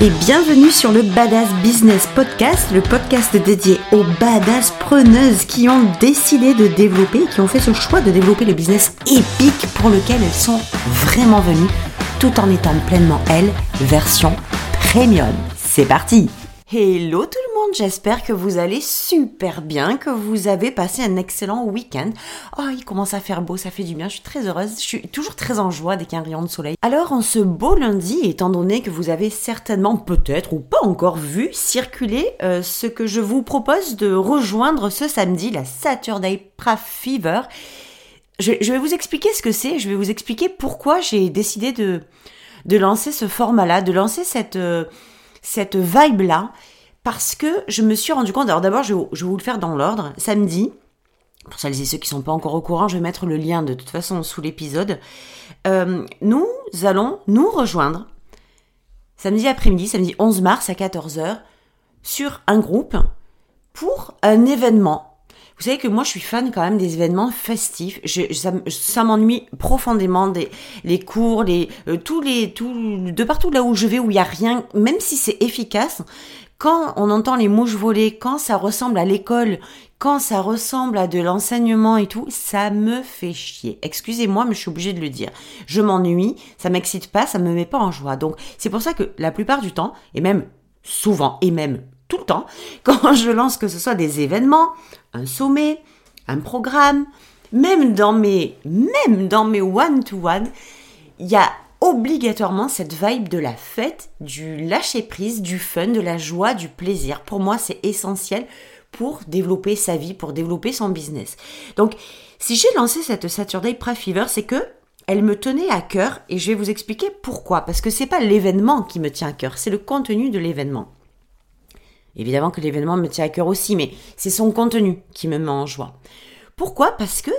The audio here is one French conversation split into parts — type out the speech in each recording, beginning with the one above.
et bienvenue sur le Badass Business Podcast, le podcast dédié aux badass preneuses qui ont décidé de développer, qui ont fait ce choix de développer le business épique pour lequel elles sont vraiment venues, tout en étant pleinement elles, version premium. C'est parti Hello tout le monde, j'espère que vous allez super bien, que vous avez passé un excellent week-end. Oh, il commence à faire beau, ça fait du bien, je suis très heureuse, je suis toujours très en joie dès qu'il y a un rayon de soleil. Alors en ce beau lundi, étant donné que vous avez certainement peut-être ou pas encore vu circuler euh, ce que je vous propose de rejoindre ce samedi, la Saturday Craft Fever, je, vais vous expliquer ce que c'est, je vais vous expliquer pourquoi j'ai décidé de, de lancer ce format-là, de lancer cette... Euh, cette vibe-là, parce que je me suis rendu compte, alors d'abord je, vais vous le faire dans l'ordre, samedi, pour celles et ceux qui sont pas encore au courant, je vais mettre le lien de toute façon sous l'épisode, euh, nous allons nous rejoindre samedi après-midi, samedi 11 mars à 14h, sur un groupe pour un événement vous savez que moi, je suis fan quand même des événements festifs. Ça, m'ennuie profondément les cours, les euh, tous les de partout là où je vais où il y a rien, même si c'est efficace. Quand on entend les mouches voler, quand ça ressemble à l'école, quand ça ressemble à de l'enseignement et tout, ça me fait chier. Excusez-moi, mais je suis obligée de le dire. Je m'ennuie, ça m'excite pas, ça me met pas en joie. Donc, c'est pour ça que la plupart du temps, et même souvent, et même tout le temps, quand je lance que ce soit des événements, un sommet, un programme, même dans mes, même dans mes one-to-one, il y a obligatoirement cette vibe de la fête, du lâcher prise, du fun, de la joie, du plaisir. Pour moi, c'est essentiel pour développer sa vie, pour développer son business. Donc, si j'ai lancé cette Saturday Pre Fever, c'est que elle me tenait à cœur et je vais vous expliquer pourquoi. Parce que c'est pas l'événement qui me tient à cœur, c'est le contenu de l'événement. Évidemment que l'événement me tient à cœur aussi, mais c'est son contenu qui me met en joie. Pourquoi? Parce que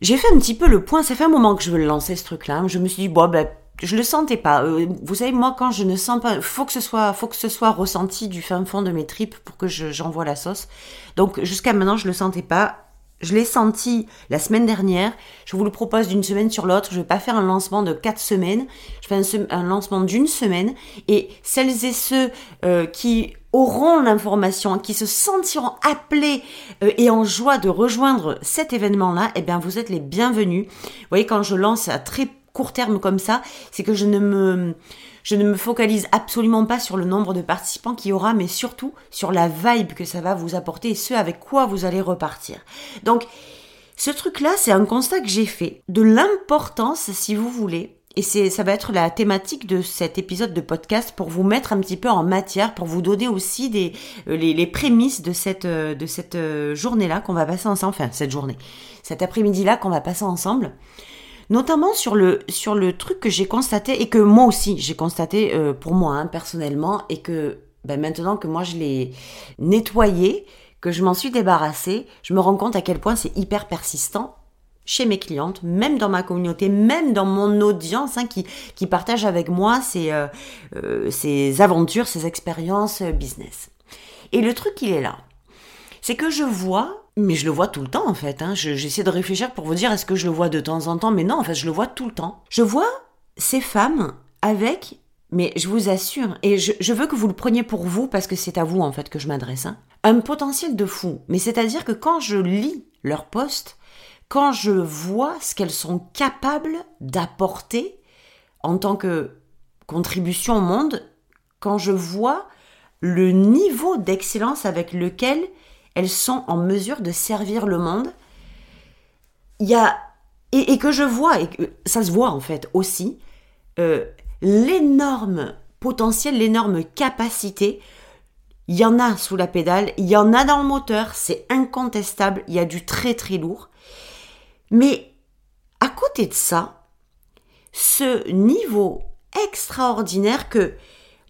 j'ai fait un petit peu le point, ça fait un moment que je veux le lancer ce truc-là. Je me suis dit, bon, ben, je le sentais pas. Euh, vous savez, moi, quand je ne sens pas, faut que ce soit, faut que ce soit ressenti du fin fond de mes tripes pour que j'envoie la sauce. Donc, jusqu'à maintenant, je le sentais pas. Je l'ai senti la semaine dernière. Je vous le propose d'une semaine sur l'autre. Je vais pas faire un lancement de quatre semaines. Je fais un, lancement d'une semaine. Et celles et ceux euh, qui auront l'information, qui se sentiront appelés euh, et en joie de rejoindre cet événement-là, eh bien, vous êtes les bienvenus. Vous voyez, quand je lance à très court terme comme ça, c'est que je ne me, je ne me focalise absolument pas sur le nombre de participants qu'il y aura, mais surtout sur la vibe que ça va vous apporter et ce avec quoi vous allez repartir. Donc, ce truc-là, c'est un constat que j'ai fait de l'importance, si vous voulez, et ça va être la thématique de cet épisode de podcast pour vous mettre un petit peu en matière, pour vous donner aussi euh, les, prémices de cette, euh, de cette euh, journée-là qu'on va passer ensemble, enfin cette journée, cet après-midi-là qu'on va passer ensemble. Notamment sur le, sur le truc que j'ai constaté et que moi aussi j'ai constaté pour moi hein, personnellement et que ben, maintenant que moi je l'ai nettoyé, que je m'en suis débarrassée, je me rends compte à quel point c'est hyper persistant chez mes clientes, même dans ma communauté, même dans mon audience hein, qui, qui partage avec moi euh, euh, aventures, ses expériences euh, business. Et le truc, il est là. C'est que je vois, mais je le vois tout le temps en fait. Hein, J'essaie de réfléchir pour vous dire est-ce que je le vois de temps en temps, mais non, en fait, je le vois tout le temps. Je vois ces femmes avec, mais je vous assure, et je, veux que vous le preniez pour vous parce que c'est à vous en fait que je m'adresse, hein, un potentiel de fou. Mais c'est-à-dire que quand je lis leur poste, quand je vois ce qu'elles sont capables d'apporter en tant que contribution au monde, quand je vois le niveau d'excellence avec lequel elles sont en mesure de servir le monde, et, que je vois et ça se voit en fait aussi euh, l'énorme potentiel, l'énorme capacité. Il y en a sous la pédale, il y en a dans le moteur, c'est incontestable. Il y a du très très lourd. Mais à côté de ça, ce niveau extraordinaire que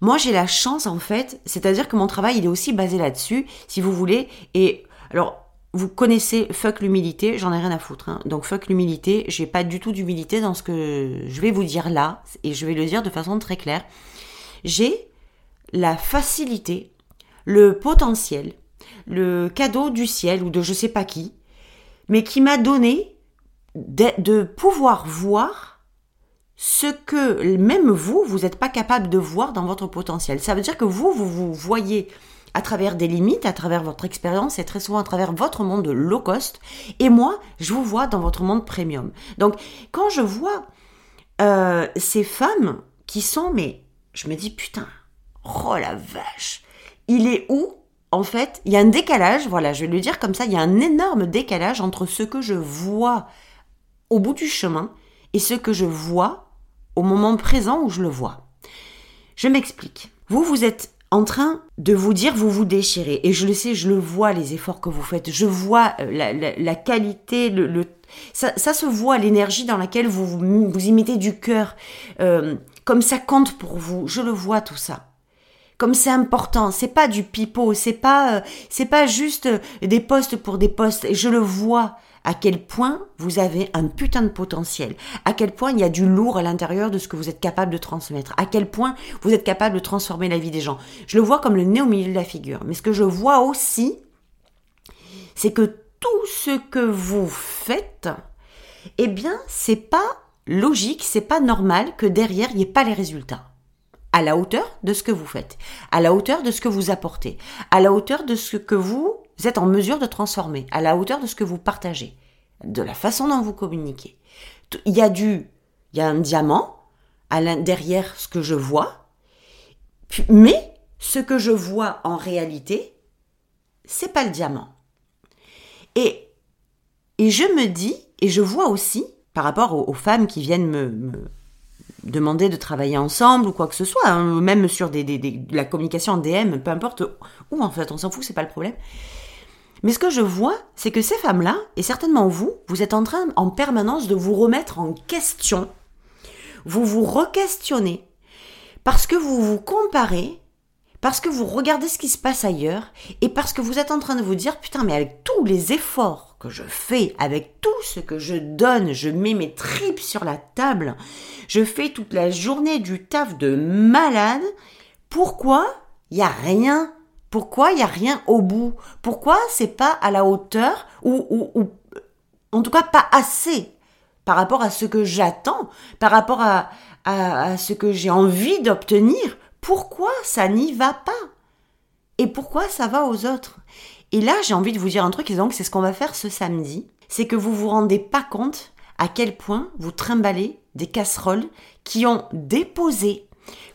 moi j'ai la chance en fait, c'est-à-dire que mon travail il est aussi basé là-dessus, si vous voulez. Et alors vous connaissez fuck l'humilité, j'en ai rien à foutre. Hein. Donc fuck l'humilité, j'ai pas du tout d'humilité dans ce que je vais vous dire là, et je vais le dire de façon très claire. J'ai la facilité, le potentiel, le cadeau du ciel ou de je sais pas qui, mais qui m'a donné de, pouvoir voir ce que même vous, vous n'êtes pas capable de voir dans votre potentiel. Ça veut dire que vous, vous vous voyez à travers des limites, à travers votre expérience et très souvent à travers votre monde low cost. Et moi, je vous vois dans votre monde premium. Donc, quand je vois euh, ces femmes qui sont, mais je me dis, putain, oh la vache, il est où en fait, il y a un décalage, voilà, je vais le dire comme ça, il y a un énorme décalage entre ce que je vois au bout du chemin et ce que je vois au moment présent où je le vois. Je m'explique. Vous, vous êtes en train de vous dire vous vous déchirez. Et je le sais, je le vois, les efforts que vous faites. Je vois euh, la, qualité, le, ça, se voit, l'énergie dans laquelle vous, vous y mettez du cœur. Euh, comme ça compte pour vous. Je le vois tout ça. Comme c'est important, c'est pas du pipeau, c'est pas euh, c'est pas juste des postes pour des postes et je le vois à quel point vous avez un putain de potentiel, à quel point il y a du lourd à l'intérieur de ce que vous êtes capable de transmettre, à quel point vous êtes capable de transformer la vie des gens. Je le vois comme le nez au milieu de la figure. Mais ce que je vois aussi, c'est que tout ce que vous faites, eh bien, c'est pas logique, c'est pas normal que derrière il n'y ait pas les résultats. À la hauteur de ce que vous faites, à la hauteur de ce que vous apportez, à la hauteur de ce que vous vous êtes en mesure de transformer à la hauteur de ce que vous partagez, de la façon dont vous communiquez. Il y a du, il y a un diamant derrière ce que je vois, mais ce que je vois en réalité, c'est pas le diamant. Et, et je me dis, et je vois aussi, par rapport aux, femmes qui viennent me, demander de travailler ensemble ou quoi que ce soit, hein, même sur la communication en DM, peu importe où en fait, on s'en fout, c'est pas le problème. Mais ce que je vois, c'est que ces femmes-là, et certainement vous, vous êtes en train en permanence de vous remettre en question. Vous vous re-questionnez parce que vous vous comparez, parce que vous regardez ce qui se passe ailleurs, et parce que vous êtes en train de vous dire, putain, mais avec tous les efforts que je fais, avec tout ce que je donne, je mets mes tripes sur la table, je fais toute la journée du taf de malade, pourquoi il n'y a rien pourquoi il n'y a rien au bout? Pourquoi c'est pas à la hauteur ou, ou, en tout cas pas assez par rapport à ce que j'attends, par rapport à, à, ce que j'ai envie d'obtenir? Pourquoi ça n'y va pas? Et pourquoi ça va aux autres? Et là, j'ai envie de vous dire un truc, et donc c'est ce qu'on va faire ce samedi, c'est que vous vous rendez pas compte à quel point vous trimballez des casseroles qui ont déposé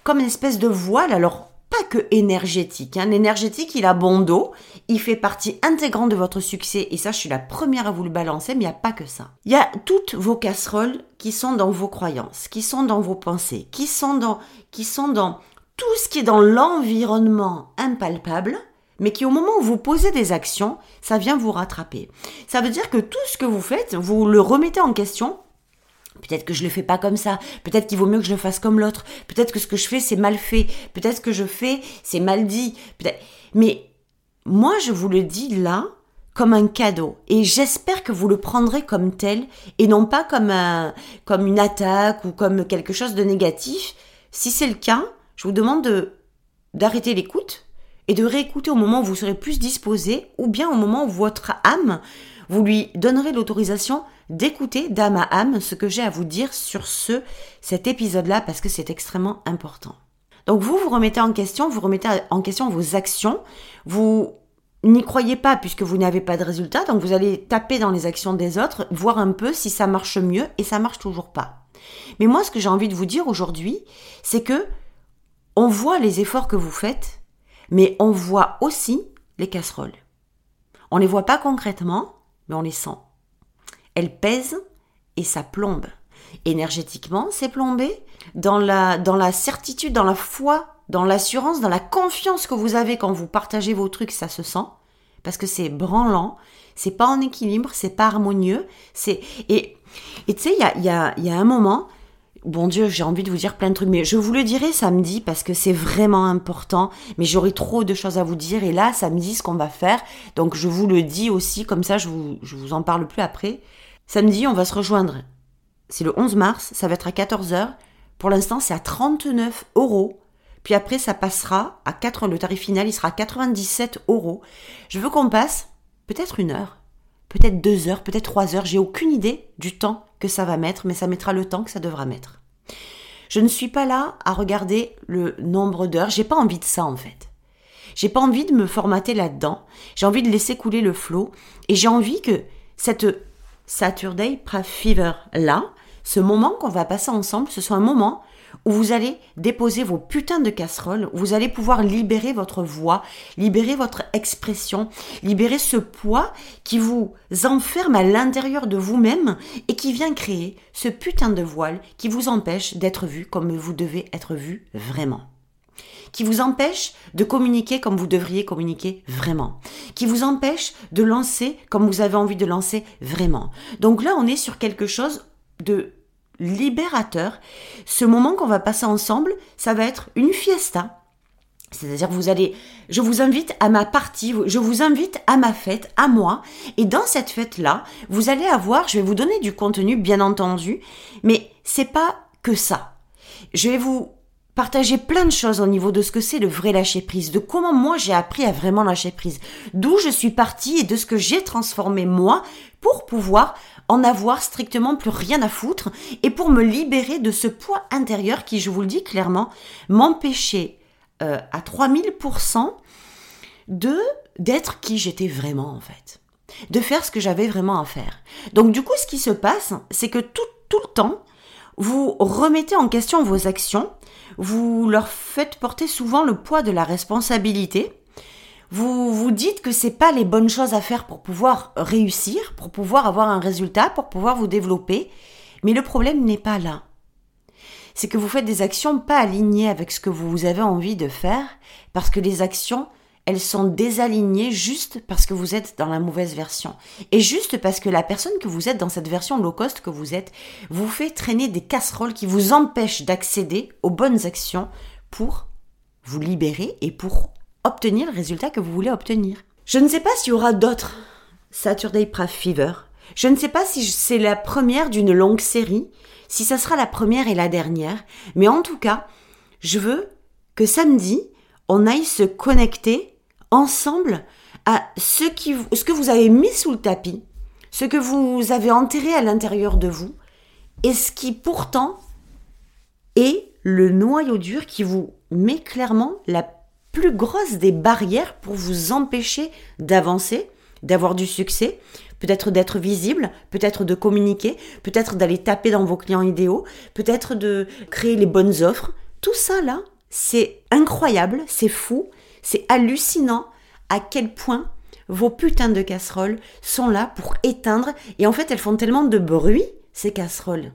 comme une espèce de voile. Alors, pas que énergétique. Hein. L'énergétique, il a bon dos, il fait partie intégrante de votre succès, et ça, je suis la première à vous le balancer, mais il n'y a pas que ça. Il y a toutes vos casseroles qui sont dans vos croyances, qui sont dans vos pensées, qui sont dans, qui sont dans tout ce qui est dans l'environnement impalpable, mais qui au moment où vous posez des actions, ça vient vous rattraper. Ça veut dire que tout ce que vous faites, vous le remettez en question Peut-être que je le fais pas comme ça. Peut-être qu'il vaut mieux que je le fasse comme l'autre. Peut-être que ce que je fais c'est mal fait. Peut-être que je fais c'est mal dit. Mais moi je vous le dis là comme un cadeau et j'espère que vous le prendrez comme tel et non pas comme un comme une attaque ou comme quelque chose de négatif. Si c'est le cas, je vous demande de d'arrêter l'écoute et de réécouter au moment où vous serez plus disposé ou bien au moment où votre âme vous lui donnerez l'autorisation d'écouter d'âme à âme ce que j'ai à vous dire sur ce, cet épisode-là parce que c'est extrêmement important. Donc vous, vous remettez en question, vous remettez en question vos actions, vous n'y croyez pas puisque vous n'avez pas de résultat, donc vous allez taper dans les actions des autres, voir un peu si ça marche mieux et ça marche toujours pas. Mais moi, ce que j'ai envie de vous dire aujourd'hui, c'est que on voit les efforts que vous faites, mais on voit aussi les casseroles. On les voit pas concrètement, mais on les sent. Elles pèsent et ça plombe. Énergétiquement, c'est plombé. Dans la, dans la certitude, dans la foi, dans l'assurance, dans la confiance que vous avez quand vous partagez vos trucs, ça se sent. Parce que c'est branlant, c'est pas en équilibre, c'est pas harmonieux. C'est et tu sais, il y a, y, a, y a un moment, bon Dieu, j'ai envie de vous dire plein de trucs, mais je vous le dirai samedi parce que c'est vraiment important. Mais j'aurai trop de choses à vous dire et là, samedi, ce qu'on va faire, donc je vous le dis aussi, comme ça, je vous, je vous en parle plus après. Samedi, on va se rejoindre. C'est le 11 mars, ça va être à 14h. Pour l'instant, c'est à 39 euros. Puis après, ça passera à 4, le tarif final, il sera à 97 euros. Je veux qu'on passe peut-être une heure, peut-être deux heures, peut-être trois heures. J'ai aucune idée du temps que ça va mettre, mais ça mettra le temps que ça devra mettre. Je ne suis pas là à regarder le nombre d'heures. J'ai pas envie de ça en fait. J'ai pas envie de me formater là-dedans. J'ai envie de laisser couler le flot et j'ai envie que cette Saturday Fever là, ce moment qu'on va passer ensemble, ce soit un moment où vous allez déposer vos putains de casseroles, où vous allez pouvoir libérer votre voix, libérer votre expression, libérer ce poids qui vous enferme à l'intérieur de vous-même et qui vient créer ce putain de voile qui vous empêche d'être vu comme vous devez être vu vraiment qui vous empêche de communiquer comme vous devriez communiquer vraiment, qui vous empêche de lancer comme vous avez envie de lancer vraiment. Donc là, on est sur quelque chose de libérateur. Ce moment qu'on va passer ensemble, ça va être une fiesta. C'est-à-dire vous allez, je vous invite à ma partie, je vous invite à ma fête, à moi. Et dans cette fête-là, vous allez avoir, je vais vous donner du contenu, bien entendu, mais c'est pas que ça. Je vais vous partager plein de choses au niveau de ce que c'est le vrai lâcher prise, de comment moi j'ai appris à vraiment lâcher prise, d'où je suis partie et de ce que j'ai transformé moi pour pouvoir en avoir strictement plus rien à foutre et pour me libérer de ce poids intérieur qui, je vous le dis clairement, m'empêchait euh, à 3000% de d'être qui j'étais vraiment en fait, de faire ce que j'avais vraiment à faire. Donc du coup, ce qui se passe, c'est que tout, tout le temps, vous remettez en question vos actions, vous leur faites porter souvent le poids de la responsabilité, vous vous dites que c'est pas les bonnes choses à faire pour pouvoir réussir, pour pouvoir avoir un résultat, pour pouvoir vous développer. Mais le problème n'est pas là. C'est que vous faites des actions pas alignées avec ce que vous avez envie de faire, parce que les actions, elles sont désalignées juste parce que vous êtes dans la mauvaise version. Et juste parce que la personne que vous êtes dans cette version low cost que vous êtes, vous fait traîner des casseroles qui vous empêchent d'accéder aux bonnes actions pour vous libérer et pour obtenir le résultat que vous voulez obtenir. Je ne sais pas s'il y aura d'autres Saturday Prav Fever. Je ne sais pas si c'est la première d'une longue série, si ça sera la première et la dernière, mais en tout cas, je veux que samedi, on aille se connecter ensemble à ce, qui, ce que vous avez mis sous le tapis, ce que vous avez enterré à l'intérieur de vous, et ce qui pourtant est le noyau dur qui vous met clairement la plus grosse des barrières pour vous empêcher d'avancer, d'avoir du succès, peut-être d'être visible, peut-être de communiquer, peut-être d'aller taper dans vos clients idéaux, peut-être de créer les bonnes offres. Tout ça là, c'est incroyable, c'est fou, c'est hallucinant à quel point vos putains de casseroles sont là pour éteindre et en fait elles font tellement de bruit ces casseroles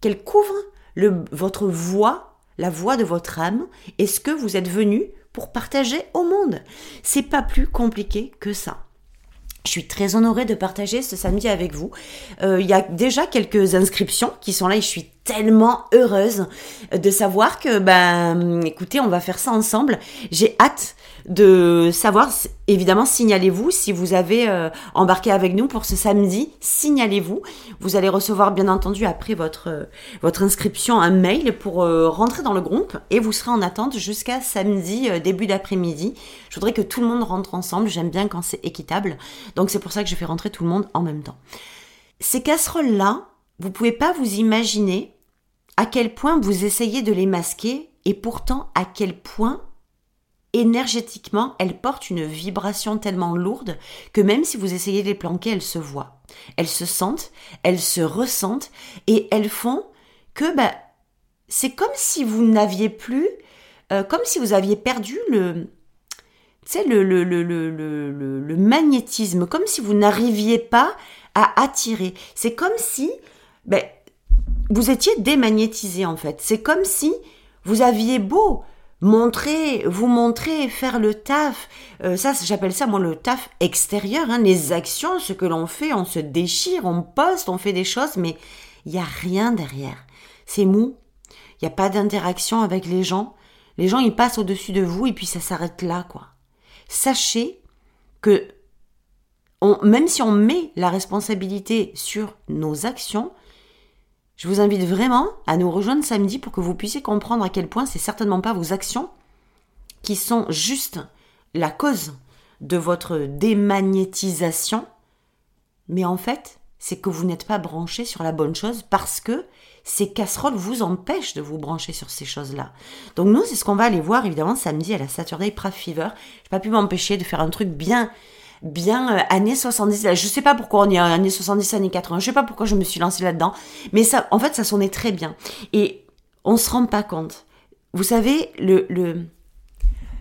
qu'elles couvrent le, votre voix, la voix de votre âme et ce que vous êtes venu pour partager au monde. C'est pas plus compliqué que ça. Je suis très honorée de partager ce samedi avec vous. Euh, il y a déjà quelques inscriptions qui sont là et je suis tellement heureuse de savoir que, ben, écoutez, on va faire ça ensemble. J'ai hâte de savoir, évidemment, signalez-vous si vous avez euh, embarqué avec nous pour ce samedi, signalez-vous. Vous allez recevoir, bien entendu, après votre, euh, inscription, un mail pour euh, rentrer dans le groupe et vous serez en attente jusqu'à samedi, début d'après-midi. Je voudrais que tout le monde rentre ensemble. J'aime bien quand c'est équitable. Donc c'est pour ça que je fais rentrer tout le monde en même temps. Ces casseroles-là, vous pouvez pas vous imaginer à quel point vous essayez de les masquer et pourtant à quel point énergétiquement elles portent une vibration tellement lourde que même si vous essayez de les planquer, elles se voient. Elles se sentent, elles se ressentent et elles font que bah, c'est comme si vous n'aviez plus, euh, comme si vous aviez perdu le, le, le, le, le, le magnétisme, comme si vous n'arriviez pas à attirer. C'est comme si ben, vous étiez démagnétisé en fait. C'est comme si vous aviez beau montrer, vous montrer, faire le taf. Euh, ça, j'appelle ça moi le taf extérieur. Hein, les actions, ce que l'on fait, on se déchire, on poste, on fait des choses, mais il y a rien derrière. C'est mou. Il n'y a pas d'interaction avec les gens. Les gens, ils passent au-dessus de vous et puis ça s'arrête là, quoi. Sachez que même si on met la responsabilité sur nos actions, je vous invite vraiment à nous rejoindre samedi pour que vous puissiez comprendre à quel point c'est certainement pas vos actions qui sont juste la cause de votre démagnétisation, mais en fait, c'est que vous n'êtes pas branché sur la bonne chose parce que ces casseroles vous empêchent de vous brancher sur ces choses-là. Donc nous, c'est ce qu'on va aller voir évidemment samedi à la Saturday Craft Fever. J'ai pas pu m'empêcher de faire un truc bien bien euh, années 70. Je sais pas pourquoi on a années 70, années 80. Je sais pas pourquoi je me suis lancée là-dedans, mais ça en fait ça sonnait très bien et on se rend pas compte. Vous savez le le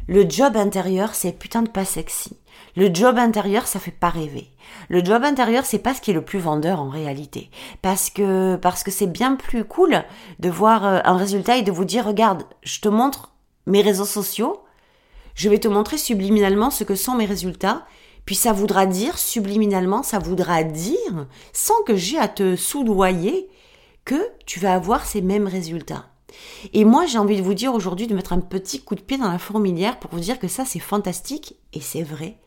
le job intérieur, c'est putain de pas sexy. Le job intérieur, ça fait pas rêver. Le job intérieur, c'est pas ce qui est le plus vendeur en réalité. Parce que, parce que c'est bien plus cool de voir euh, un résultat et de vous dire, regarde, je te montre mes réseaux sociaux, je vais te montrer subliminalement ce que sont mes résultats, puis ça voudra dire, subliminalement, ça voudra dire, sans que j'ai à te soudoyer, que tu vas avoir ces mêmes résultats. Et moi, j'ai envie de vous dire aujourd'hui de mettre un petit coup de pied dans la fourmilière pour vous dire que ça, c'est fantastique, et c'est vrai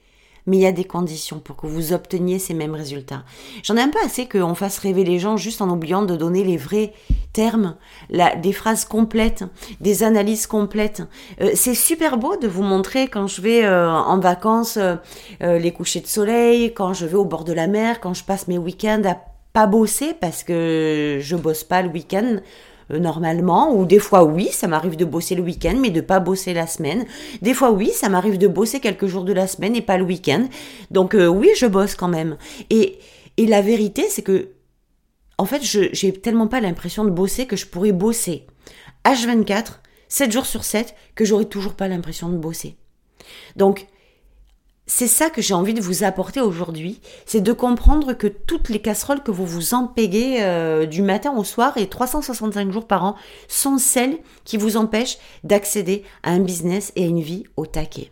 mais il y a des conditions pour que vous obteniez ces mêmes résultats. J'en ai un peu assez qu'on fasse rêver les gens juste en oubliant de donner les vrais termes, des phrases complètes, des analyses complètes. Euh, c'est super beau de vous montrer quand je vais euh, en vacances euh, les couchers de soleil, quand je vais au bord de la mer, quand je passe mes week-ends à pas bosser parce que je bosse pas le week-end normalement, ou des fois oui, ça m'arrive de bosser le week-end, mais de pas bosser la semaine. Des fois oui, ça m'arrive de bosser quelques jours de la semaine et pas le week-end. Donc euh, oui, je bosse quand même. Et, et la vérité, c'est que, en fait, je j'ai tellement pas l'impression de bosser que je pourrais bosser H24, 7 jours sur 7, que j'aurais toujours pas l'impression de bosser. Donc, c'est ça que j'ai envie de vous apporter aujourd'hui, c'est de comprendre que toutes les casseroles que vous vous empéguez euh, du matin au soir et 365 jours par an sont celles qui vous empêchent d'accéder à un business et à une vie au taquet.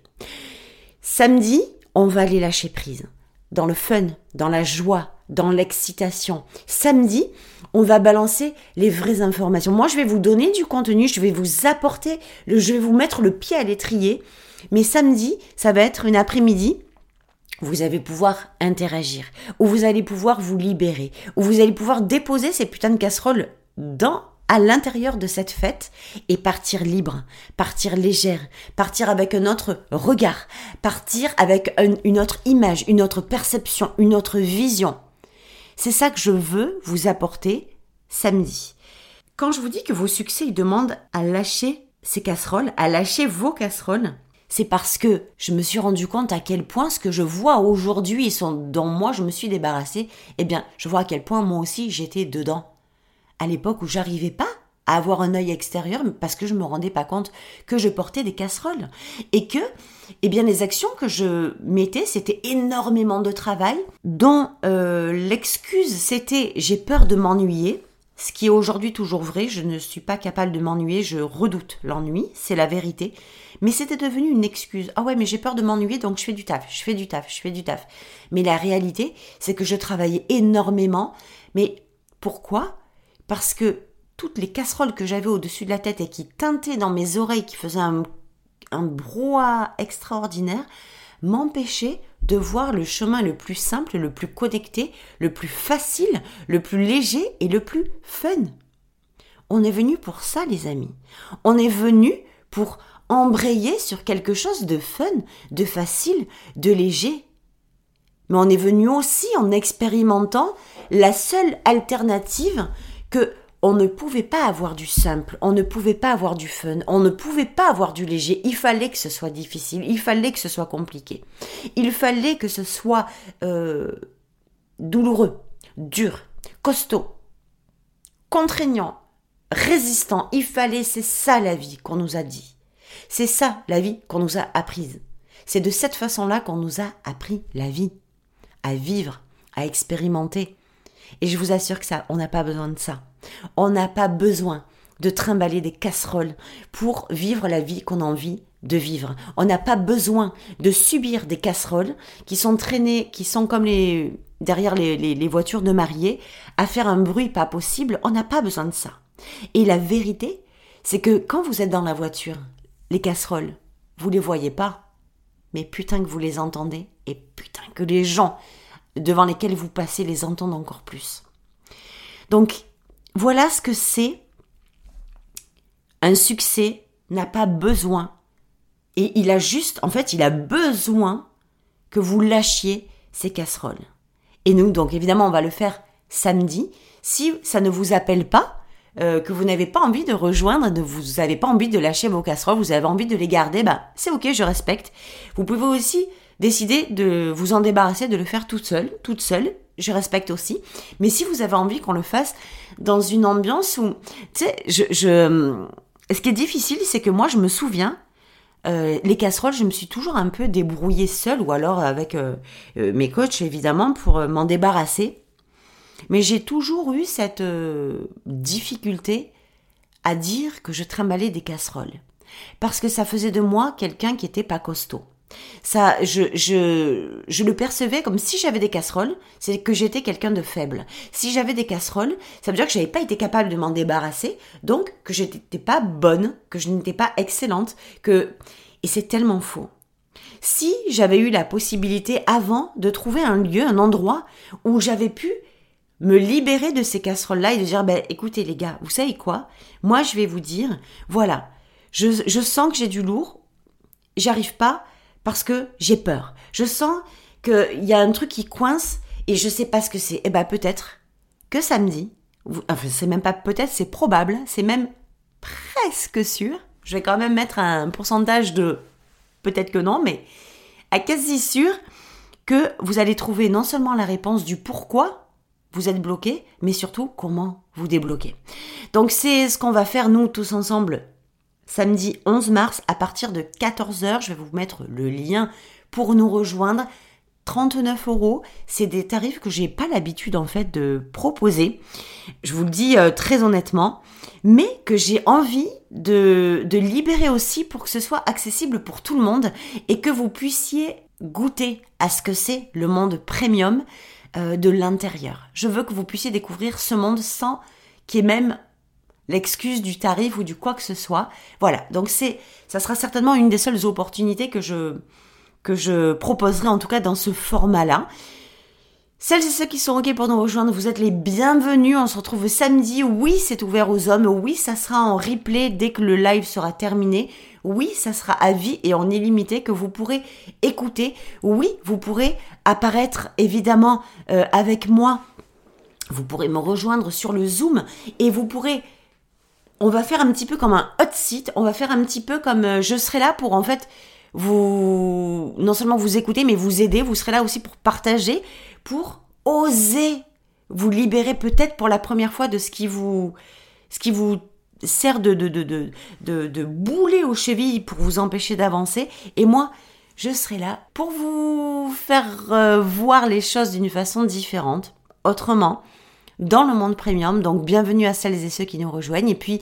Samedi, on va aller lâcher prise dans le fun, dans la joie, dans l'excitation. Samedi, on va balancer les vraies informations. Moi, je vais vous donner du contenu, je vais vous apporter, je vais vous mettre le pied à l'étrier mais samedi, ça va être une après-midi vous allez pouvoir interagir, où vous allez pouvoir vous libérer, où vous allez pouvoir déposer ces putains de casseroles dans à l'intérieur de cette fête et partir libre, partir légère, partir avec un autre regard, partir avec une autre image, une autre perception, une autre vision. C'est ça que je veux vous apporter samedi. Quand je vous dis que vos succès ils demandent à lâcher ces casseroles, à lâcher vos casseroles, c'est parce que je me suis rendu compte à quel point ce que je vois aujourd'hui dont moi je me suis débarrassée, eh bien, je vois à quel point moi aussi j'étais dedans. À l'époque où j'arrivais pas à avoir un œil extérieur parce que je me rendais pas compte que je portais des casseroles et que eh bien les actions que je mettais c'était énormément de travail dont euh, l'excuse c'était j'ai peur de m'ennuyer ce qui est aujourd'hui toujours vrai, je ne suis pas capable de m'ennuyer, je redoute l'ennui, c'est la vérité. Mais c'était devenu une excuse. Ah ouais, mais j'ai peur de m'ennuyer, donc je fais du taf, je fais du taf, je fais du taf. Mais la réalité, c'est que je travaillais énormément. Mais pourquoi? Parce que toutes les casseroles que j'avais au-dessus de la tête et qui teintaient dans mes oreilles, qui faisaient un, un brouhaha extraordinaire, m'empêchaient de voir le chemin le plus simple, le plus connecté, le plus facile, le plus léger et le plus fun. On est venu pour ça, les amis. On est venu pour embrayer sur quelque chose de fun, de facile, de léger. Mais on est venu aussi en expérimentant la seule alternative que on ne pouvait pas avoir du simple, on ne pouvait pas avoir du fun, on ne pouvait pas avoir du léger. Il fallait que ce soit difficile, il fallait que ce soit compliqué, il fallait que ce soit euh, douloureux, dur, costaud, contraignant, résistant. Il fallait, c'est ça la vie qu'on nous a dit. C'est ça la vie qu'on nous a apprise. C'est de cette façon-là qu'on nous a appris la vie, à vivre, à expérimenter. Et je vous assure que ça, on n'a pas besoin de ça. On n'a pas besoin de trimballer des casseroles pour vivre la vie qu'on a envie de vivre. On n'a pas besoin de subir des casseroles qui sont traînées, qui sont comme les derrière les, les voitures de mariés, à faire un bruit pas possible. On n'a pas besoin de ça. Et la vérité, c'est que quand vous êtes dans la voiture, les casseroles, vous les voyez pas, mais putain que vous les entendez, et putain que les gens devant lesquels vous passez les entendent encore plus. Donc, voilà ce que c'est. Un succès n'a pas besoin, et il a juste, en fait, il a besoin que vous lâchiez ces casseroles. Et nous, donc évidemment, on va le faire samedi. Si ça ne vous appelle pas, euh, que vous n'avez pas envie de rejoindre, de, vous n'avez pas envie de lâcher vos casseroles, vous avez envie de les garder, bah, c'est ok, je respecte. Vous pouvez aussi décider de vous en débarrasser, de le faire toute seule, toute seule. Je respecte aussi. Mais si vous avez envie qu'on le fasse dans une ambiance où, tu sais, je, je, ce qui est difficile, c'est que moi, je me souviens, euh, les casseroles, je me suis toujours un peu débrouillée seule, ou alors avec euh, euh, mes coachs évidemment, pour m'en débarrasser. Mais j'ai toujours eu cette difficulté à dire que je trimballais des casseroles. Parce que ça faisait de moi quelqu'un qui était pas costaud. Ça, je, je, je le percevais comme si j'avais des casseroles, c'est que j'étais quelqu'un de faible. Si j'avais des casseroles, ça veut dire que j'avais pas été capable de m'en débarrasser, donc que je n'étais pas bonne, que je n'étais pas excellente, que, et c'est tellement faux. Si j'avais eu la possibilité avant de trouver un lieu, un endroit où j'avais pu me libérer de ces casseroles-là et de dire, ben, écoutez les gars, vous savez quoi? Moi, je vais vous dire, voilà, je, je sens que j'ai du lourd, j'arrive pas, parce que j'ai peur. Je sens qu'il y a un truc qui coince et je sais pas ce que c'est. Eh ben peut-être que samedi, enfin c'est même pas peut-être, c'est probable, c'est même presque sûr. Je vais quand même mettre un pourcentage de peut-être que non, mais à quasi sûr que vous allez trouver non seulement la réponse du pourquoi vous êtes bloqué, mais surtout comment vous débloquer. Donc c'est ce qu'on va faire nous tous ensemble samedi 11 mars à partir de 14h. Je vais vous mettre le lien pour nous rejoindre. 39 euros, c'est des tarifs que j'ai pas l'habitude en fait de proposer. Je vous le dis euh, très honnêtement, mais que j'ai envie de, de libérer aussi pour que ce soit accessible pour tout le monde et que vous puissiez goûter à ce que c'est le monde premium euh, de l'intérieur. Je veux que vous puissiez découvrir ce monde sans qu'il y ait même l'excuse du tarif ou du quoi que ce soit. Voilà, donc c'est, ça sera certainement une des seules opportunités que je, proposerai en tout cas dans ce format-là. Celles et ceux qui sont OK pour nous rejoindre, vous êtes les bienvenus. On se retrouve samedi. Oui, c'est ouvert aux hommes. Oui, ça sera en replay dès que le live sera terminé. Oui, ça sera à vie et en illimité que vous pourrez écouter. Oui, vous pourrez apparaître évidemment euh, avec moi. Vous pourrez me rejoindre sur le Zoom et vous pourrez on va faire un petit peu comme un hot site, on va faire un petit peu comme euh, je serai là pour en fait vous non seulement vous écouter mais vous aider, vous serez là aussi pour partager, pour oser vous libérer peut-être pour la première fois de ce qui vous sert de de, de, de, boulet aux chevilles pour vous empêcher d'avancer. Et moi je serai là pour vous faire euh, voir les choses d'une façon différente, autrement dans le monde premium. Donc bienvenue à celles et ceux qui nous rejoignent. Et puis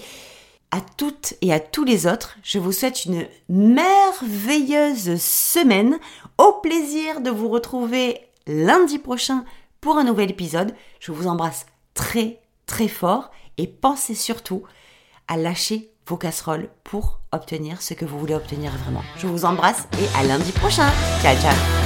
à toutes et à tous les autres, je vous souhaite une merveilleuse semaine. Au plaisir de vous retrouver lundi prochain pour un nouvel épisode. Je vous embrasse très très fort et pensez surtout à lâcher vos casseroles pour obtenir ce que vous voulez obtenir vraiment. Je vous embrasse et à lundi prochain. Ciao ciao